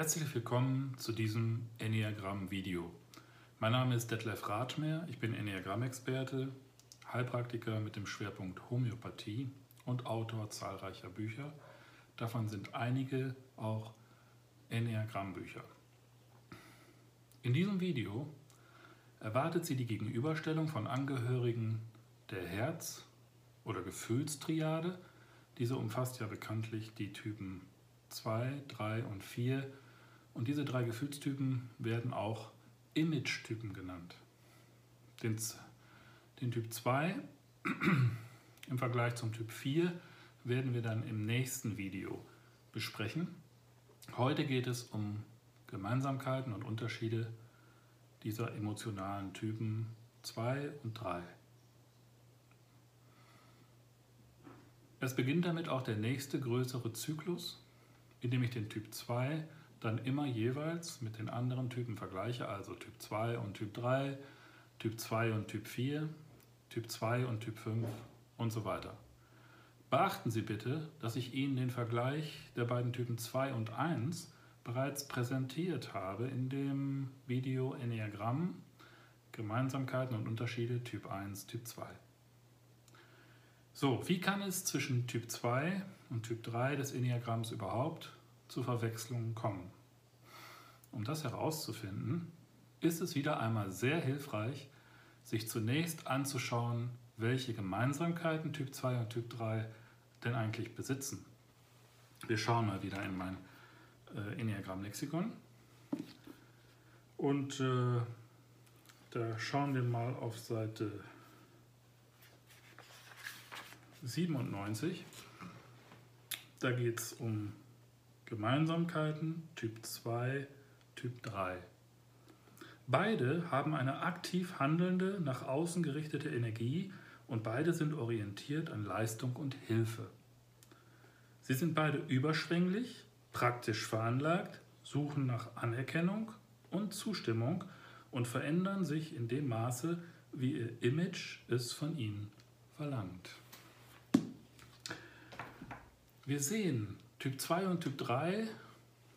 Herzlich willkommen zu diesem Enneagramm-Video. Mein Name ist Detlef Rathmer, ich bin Enneagramm-Experte, Heilpraktiker mit dem Schwerpunkt Homöopathie und Autor zahlreicher Bücher. Davon sind einige auch Enneagramm-Bücher. In diesem Video erwartet Sie die Gegenüberstellung von Angehörigen der Herz- oder Gefühlstriade. Diese umfasst ja bekanntlich die Typen 2, 3 und 4 und diese drei Gefühlstypen werden auch Image-Typen genannt. Den, den Typ 2 im Vergleich zum Typ 4 werden wir dann im nächsten Video besprechen. Heute geht es um Gemeinsamkeiten und Unterschiede dieser emotionalen Typen 2 und 3. Es beginnt damit auch der nächste größere Zyklus, in dem ich den Typ 2 dann immer jeweils mit den anderen Typen vergleiche, also Typ 2 und Typ 3, Typ 2 und Typ 4, Typ 2 und Typ 5 und so weiter. Beachten Sie bitte, dass ich Ihnen den Vergleich der beiden Typen 2 und 1 bereits präsentiert habe in dem Video Enneagramm, Gemeinsamkeiten und Unterschiede Typ 1, Typ 2. So, wie kann es zwischen Typ 2 und Typ 3 des Enneagramms überhaupt zu Verwechslungen kommen. Um das herauszufinden, ist es wieder einmal sehr hilfreich, sich zunächst anzuschauen, welche Gemeinsamkeiten Typ 2 und Typ 3 denn eigentlich besitzen. Wir schauen mal wieder in mein äh, Enneagramm-Lexikon und äh, da schauen wir mal auf Seite 97. Da geht es um Gemeinsamkeiten Typ 2, Typ 3. Beide haben eine aktiv handelnde, nach außen gerichtete Energie und beide sind orientiert an Leistung und Hilfe. Sie sind beide überschwänglich, praktisch veranlagt, suchen nach Anerkennung und Zustimmung und verändern sich in dem Maße, wie ihr Image es von ihnen verlangt. Wir sehen, Typ 2 und Typ 3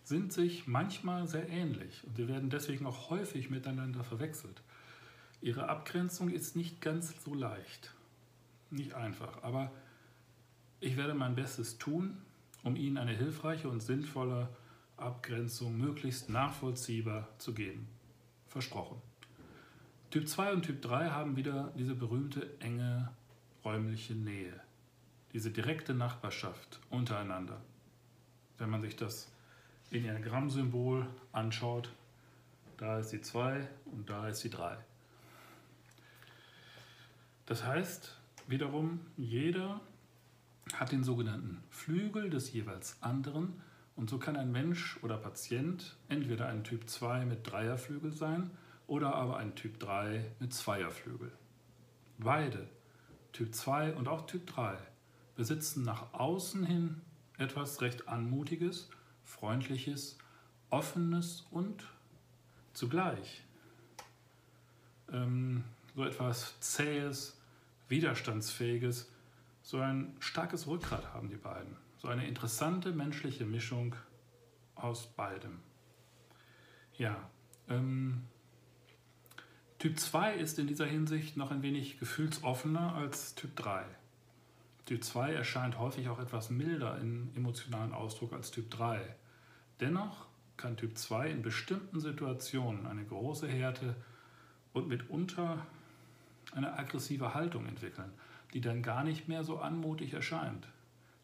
sind sich manchmal sehr ähnlich und sie werden deswegen auch häufig miteinander verwechselt. Ihre Abgrenzung ist nicht ganz so leicht, nicht einfach, aber ich werde mein Bestes tun, um Ihnen eine hilfreiche und sinnvolle Abgrenzung möglichst nachvollziehbar zu geben. Versprochen. Typ 2 und Typ 3 haben wieder diese berühmte enge räumliche Nähe, diese direkte Nachbarschaft untereinander wenn man sich das Enneagramm-Symbol anschaut, da ist die 2 und da ist die 3. Das heißt wiederum, jeder hat den sogenannten Flügel des jeweils anderen und so kann ein Mensch oder Patient entweder ein Typ 2 mit Dreierflügel sein oder aber ein Typ 3 mit Zweierflügel. Beide, Typ 2 und auch Typ 3, besitzen nach außen hin etwas recht Anmutiges, Freundliches, Offenes und zugleich ähm, so etwas Zähes, Widerstandsfähiges, so ein starkes Rückgrat haben die beiden. So eine interessante menschliche Mischung aus beidem. Ja, ähm, Typ 2 ist in dieser Hinsicht noch ein wenig gefühlsoffener als Typ 3. Typ 2 erscheint häufig auch etwas milder im emotionalen Ausdruck als Typ 3. Dennoch kann Typ 2 in bestimmten Situationen eine große Härte und mitunter eine aggressive Haltung entwickeln, die dann gar nicht mehr so anmutig erscheint.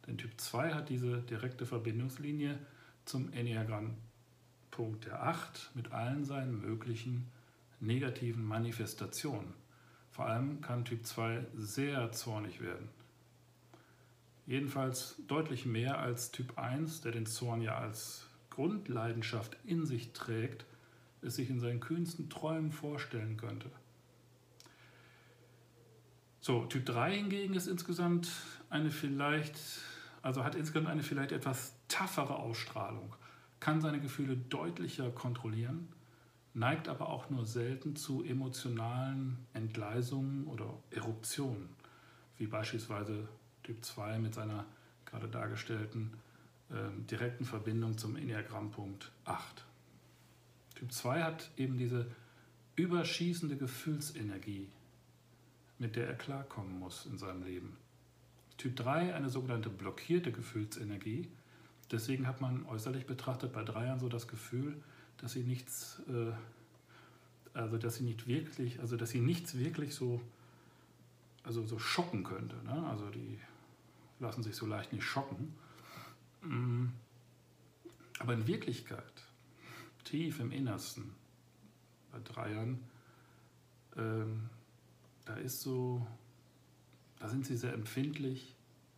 Denn Typ 2 hat diese direkte Verbindungslinie zum Enneagramm-Punkt der 8 mit allen seinen möglichen negativen Manifestationen. Vor allem kann Typ 2 sehr zornig werden. Jedenfalls deutlich mehr als Typ 1, der den Zorn ja als Grundleidenschaft in sich trägt, es sich in seinen kühnsten Träumen vorstellen könnte. So, Typ 3 hingegen ist insgesamt eine vielleicht, also hat insgesamt eine vielleicht etwas taffere Ausstrahlung, kann seine Gefühle deutlicher kontrollieren, neigt aber auch nur selten zu emotionalen Entgleisungen oder Eruptionen, wie beispielsweise Typ 2 mit seiner gerade dargestellten äh, direkten Verbindung zum Enneagrammpunkt 8. Typ 2 hat eben diese überschießende Gefühlsenergie, mit der er klarkommen muss in seinem Leben. Typ 3 eine sogenannte blockierte Gefühlsenergie. Deswegen hat man äußerlich betrachtet bei Dreiern so das Gefühl, dass sie nichts, äh, also dass sie nicht wirklich, also dass sie nichts wirklich so, also so schocken könnte. Ne? Also die lassen sich so leicht nicht schocken. Mm. Aber in Wirklichkeit, tief im Innersten, bei Dreiern, ähm, da ist so, da sind sie sehr empfindlich,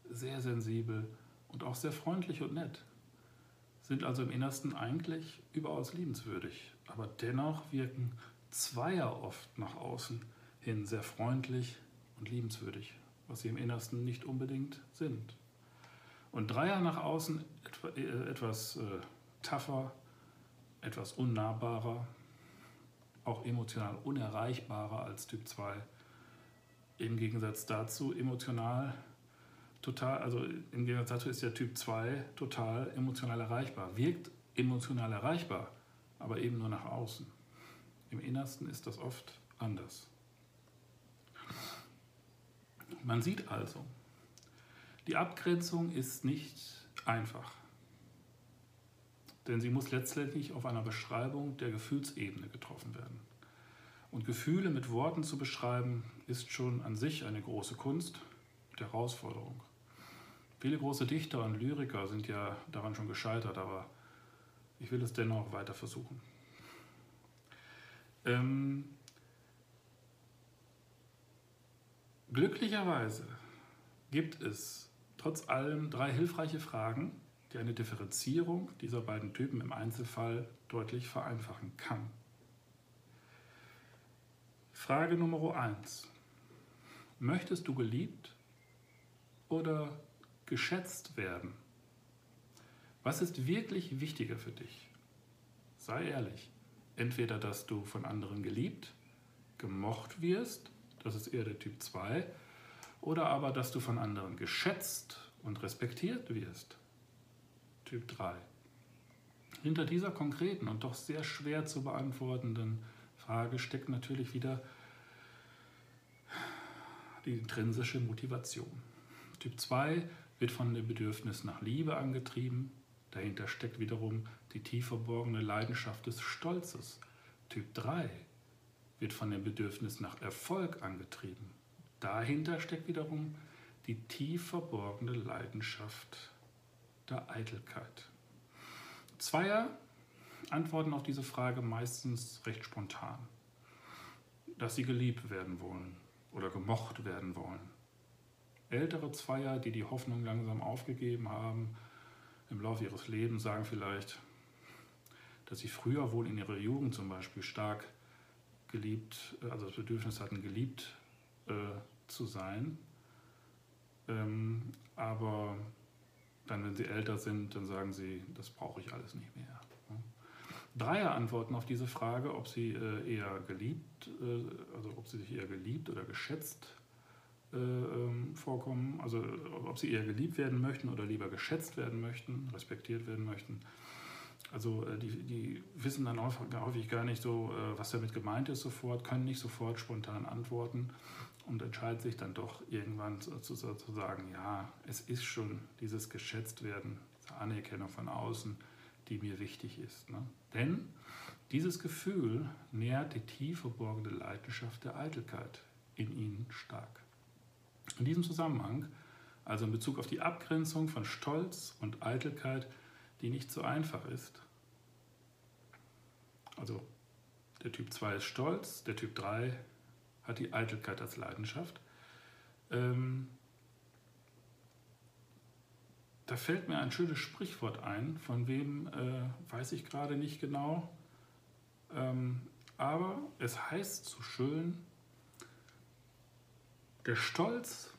sehr sensibel und auch sehr freundlich und nett. Sind also im Innersten eigentlich überaus liebenswürdig. Aber dennoch wirken Zweier oft nach außen hin sehr freundlich und liebenswürdig, was sie im Innersten nicht unbedingt sind. Und Dreier nach außen äh, etwas äh, tougher, etwas unnahbarer, auch emotional unerreichbarer als Typ 2. Im Gegensatz dazu emotional total, also im Gegensatz dazu ist der Typ 2 total emotional erreichbar, wirkt emotional erreichbar, aber eben nur nach außen. Im Innersten ist das oft anders. Man sieht also, die Abgrenzung ist nicht einfach, denn sie muss letztendlich auf einer Beschreibung der Gefühlsebene getroffen werden. Und Gefühle mit Worten zu beschreiben, ist schon an sich eine große Kunst und Herausforderung. Viele große Dichter und Lyriker sind ja daran schon gescheitert, aber ich will es dennoch weiter versuchen. Ähm, glücklicherweise gibt es trotz allem drei hilfreiche Fragen, die eine Differenzierung dieser beiden Typen im Einzelfall deutlich vereinfachen kann. Frage Nummer 1. Möchtest du geliebt oder geschätzt werden? Was ist wirklich wichtiger für dich? Sei ehrlich. Entweder, dass du von anderen geliebt, gemocht wirst, das ist eher der Typ 2, oder aber, dass du von anderen geschätzt und respektiert wirst, Typ 3. Hinter dieser konkreten und doch sehr schwer zu beantwortenden Frage steckt natürlich wieder die intrinsische Motivation. Typ 2 wird von dem Bedürfnis nach Liebe angetrieben. Dahinter steckt wiederum die tief verborgene Leidenschaft des Stolzes. Typ 3 wird von dem Bedürfnis nach Erfolg angetrieben. Dahinter steckt wiederum die tief verborgene Leidenschaft der Eitelkeit. Zweier antworten auf diese Frage meistens recht spontan, dass sie geliebt werden wollen oder gemocht werden wollen. Ältere Zweier, die die Hoffnung langsam aufgegeben haben, im Laufe ihres Lebens sagen vielleicht, dass sie früher wohl in ihrer Jugend zum Beispiel stark geliebt, also das Bedürfnis hatten, geliebt äh, zu sein. Ähm, aber dann, wenn sie älter sind, dann sagen sie, das brauche ich alles nicht mehr. Dreier antworten auf diese Frage, ob sie äh, eher geliebt, äh, also ob sie sich eher geliebt oder geschätzt äh, ähm, vorkommen, also ob sie eher geliebt werden möchten oder lieber geschätzt werden möchten, respektiert werden möchten. Also die, die wissen dann häufig gar nicht so, was damit gemeint ist sofort, können nicht sofort spontan antworten und entscheiden sich dann doch irgendwann zu, sagen, ja, es ist schon dieses geschätzt werden, diese Anerkennung von außen, die mir wichtig ist. Ne? Denn dieses Gefühl nährt die tief verborgene Leidenschaft der Eitelkeit in ihnen stark. In diesem Zusammenhang, also in Bezug auf die Abgrenzung von Stolz und Eitelkeit, die nicht so einfach ist, also der Typ 2 ist Stolz, der Typ 3 hat die Eitelkeit als Leidenschaft. Ähm, da fällt mir ein schönes Sprichwort ein, von wem äh, weiß ich gerade nicht genau. Ähm, aber es heißt so schön, der Stolz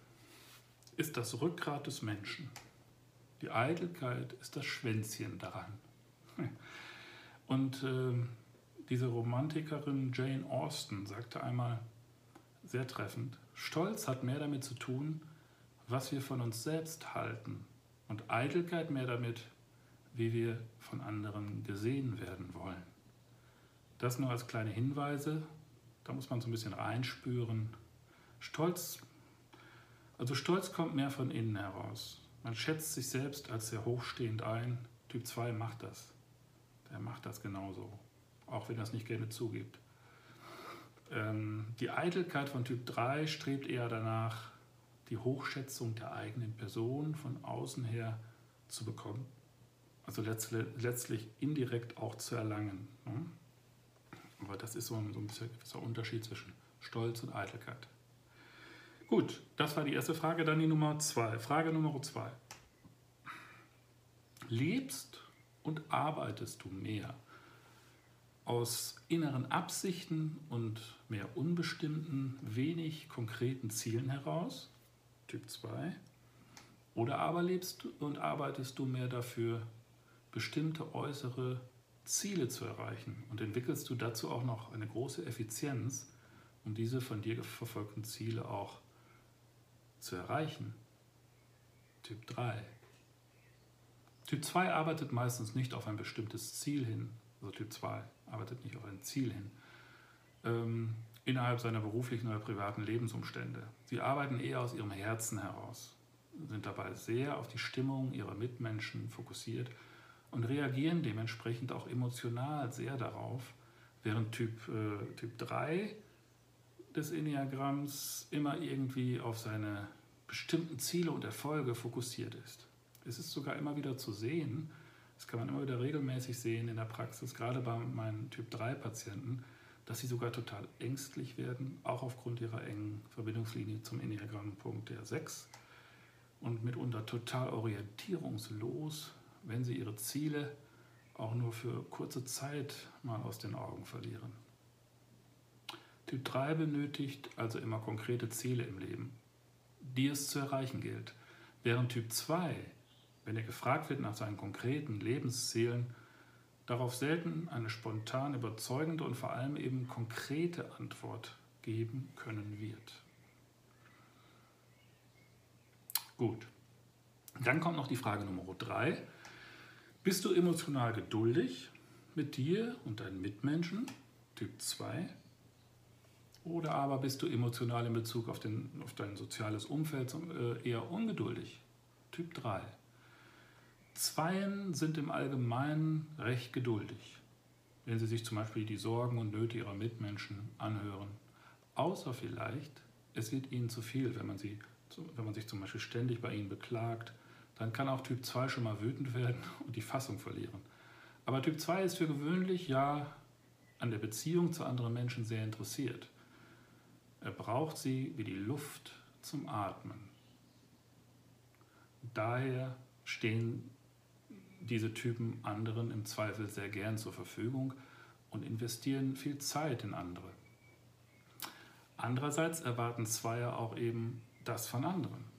ist das Rückgrat des Menschen. Die Eitelkeit ist das Schwänzchen daran. Und äh, diese Romantikerin Jane Austen sagte einmal sehr treffend, Stolz hat mehr damit zu tun, was wir von uns selbst halten, und Eitelkeit mehr damit, wie wir von anderen gesehen werden wollen. Das nur als kleine Hinweise, da muss man so ein bisschen reinspüren. Stolz, also Stolz kommt mehr von innen heraus. Man schätzt sich selbst als sehr hochstehend ein. Typ 2 macht das. Der macht das genauso, auch wenn er es nicht gerne zugibt. Ähm, die Eitelkeit von Typ 3 strebt eher danach, die Hochschätzung der eigenen Person von außen her zu bekommen. Also letztlich indirekt auch zu erlangen. Ne? Aber das ist so ein, so ein gewisser Unterschied zwischen Stolz und Eitelkeit. Gut, das war die erste Frage. Dann die Nummer zwei. Frage Nummer zwei. Lebst und arbeitest du mehr aus inneren Absichten und mehr unbestimmten, wenig konkreten Zielen heraus? Typ 2. Oder aber lebst und arbeitest du mehr dafür, bestimmte äußere Ziele zu erreichen und entwickelst du dazu auch noch eine große Effizienz, um diese von dir verfolgten Ziele auch zu erreichen. Typ 3. Typ 2 arbeitet meistens nicht auf ein bestimmtes Ziel hin. Also Typ 2 arbeitet nicht auf ein Ziel hin. Ähm, innerhalb seiner beruflichen oder privaten Lebensumstände. Sie arbeiten eher aus ihrem Herzen heraus, sind dabei sehr auf die Stimmung ihrer Mitmenschen fokussiert und reagieren dementsprechend auch emotional sehr darauf, während Typ, äh, typ 3 des Enneagramms immer irgendwie auf seine bestimmten Ziele und Erfolge fokussiert ist. Es ist sogar immer wieder zu sehen, das kann man immer wieder regelmäßig sehen in der Praxis, gerade bei meinen Typ 3 Patienten, dass sie sogar total ängstlich werden, auch aufgrund ihrer engen Verbindungslinie zum Enneagrammpunkt der 6 und mitunter total orientierungslos wenn sie ihre Ziele auch nur für kurze Zeit mal aus den Augen verlieren. Typ 3 benötigt also immer konkrete Ziele im Leben, die es zu erreichen gilt, während Typ 2, wenn er gefragt wird nach seinen konkreten Lebenszielen, darauf selten eine spontan überzeugende und vor allem eben konkrete Antwort geben können wird. Gut, dann kommt noch die Frage Nummer 3. Bist du emotional geduldig mit dir und deinen Mitmenschen, Typ 2? Oder aber bist du emotional in Bezug auf, den, auf dein soziales Umfeld äh, eher ungeduldig, Typ 3? Zweien sind im Allgemeinen recht geduldig, wenn sie sich zum Beispiel die Sorgen und Nöte ihrer Mitmenschen anhören. Außer vielleicht, es wird ihnen zu viel, wenn man, sie, wenn man sich zum Beispiel ständig bei ihnen beklagt dann kann auch Typ 2 schon mal wütend werden und die Fassung verlieren. Aber Typ 2 ist für gewöhnlich ja an der Beziehung zu anderen Menschen sehr interessiert. Er braucht sie wie die Luft zum Atmen. Daher stehen diese Typen anderen im Zweifel sehr gern zur Verfügung und investieren viel Zeit in andere. Andererseits erwarten Zweier auch eben das von anderen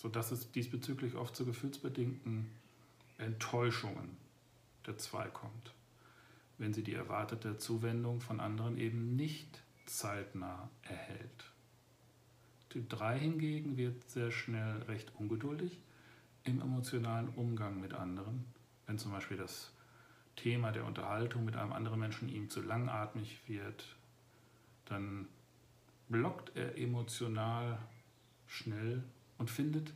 sodass es diesbezüglich oft zu gefühlsbedingten Enttäuschungen der Zwei kommt, wenn sie die erwartete Zuwendung von anderen eben nicht zeitnah erhält. Typ 3 hingegen wird sehr schnell recht ungeduldig im emotionalen Umgang mit anderen, wenn zum Beispiel das Thema der Unterhaltung mit einem anderen Menschen ihm zu langatmig wird, dann blockt er emotional schnell und findet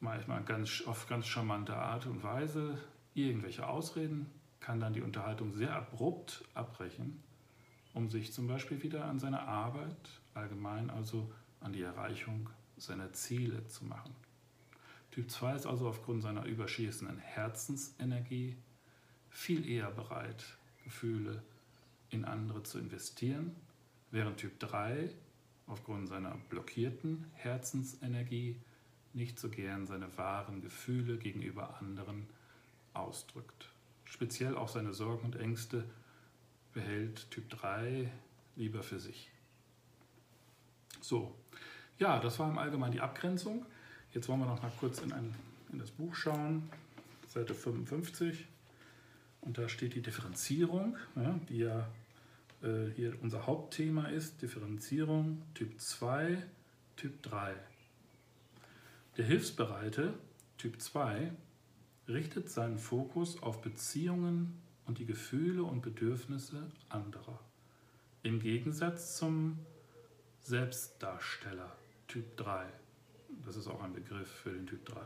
manchmal ganz, auf ganz charmante Art und Weise irgendwelche Ausreden, kann dann die Unterhaltung sehr abrupt abbrechen, um sich zum Beispiel wieder an seine Arbeit, allgemein also an die Erreichung seiner Ziele zu machen. Typ 2 ist also aufgrund seiner überschießenden Herzensenergie viel eher bereit, Gefühle in andere zu investieren, während Typ 3 aufgrund seiner blockierten Herzensenergie nicht so gern seine wahren Gefühle gegenüber anderen ausdrückt. Speziell auch seine Sorgen und Ängste behält Typ 3 lieber für sich. So, ja, das war im Allgemeinen die Abgrenzung. Jetzt wollen wir noch mal kurz in, ein, in das Buch schauen, Seite 55. Und da steht die Differenzierung, ja, die ja äh, hier unser Hauptthema ist, Differenzierung Typ 2, Typ 3. Der Hilfsbereite, Typ 2, richtet seinen Fokus auf Beziehungen und die Gefühle und Bedürfnisse anderer. Im Gegensatz zum Selbstdarsteller Typ 3. Das ist auch ein Begriff für den Typ 3.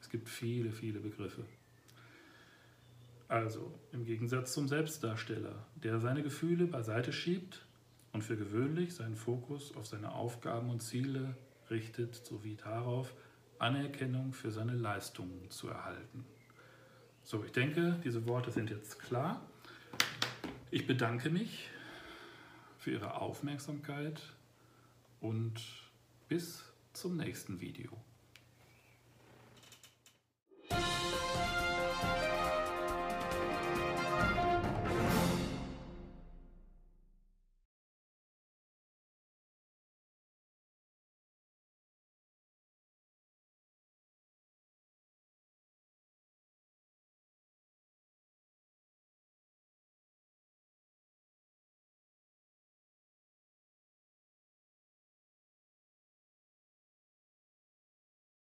Es gibt viele, viele Begriffe. Also, im Gegensatz zum Selbstdarsteller, der seine Gefühle beiseite schiebt und für gewöhnlich seinen Fokus auf seine Aufgaben und Ziele richtet, sowie darauf, Anerkennung für seine Leistungen zu erhalten. So, ich denke, diese Worte sind jetzt klar. Ich bedanke mich für Ihre Aufmerksamkeit und bis zum nächsten Video.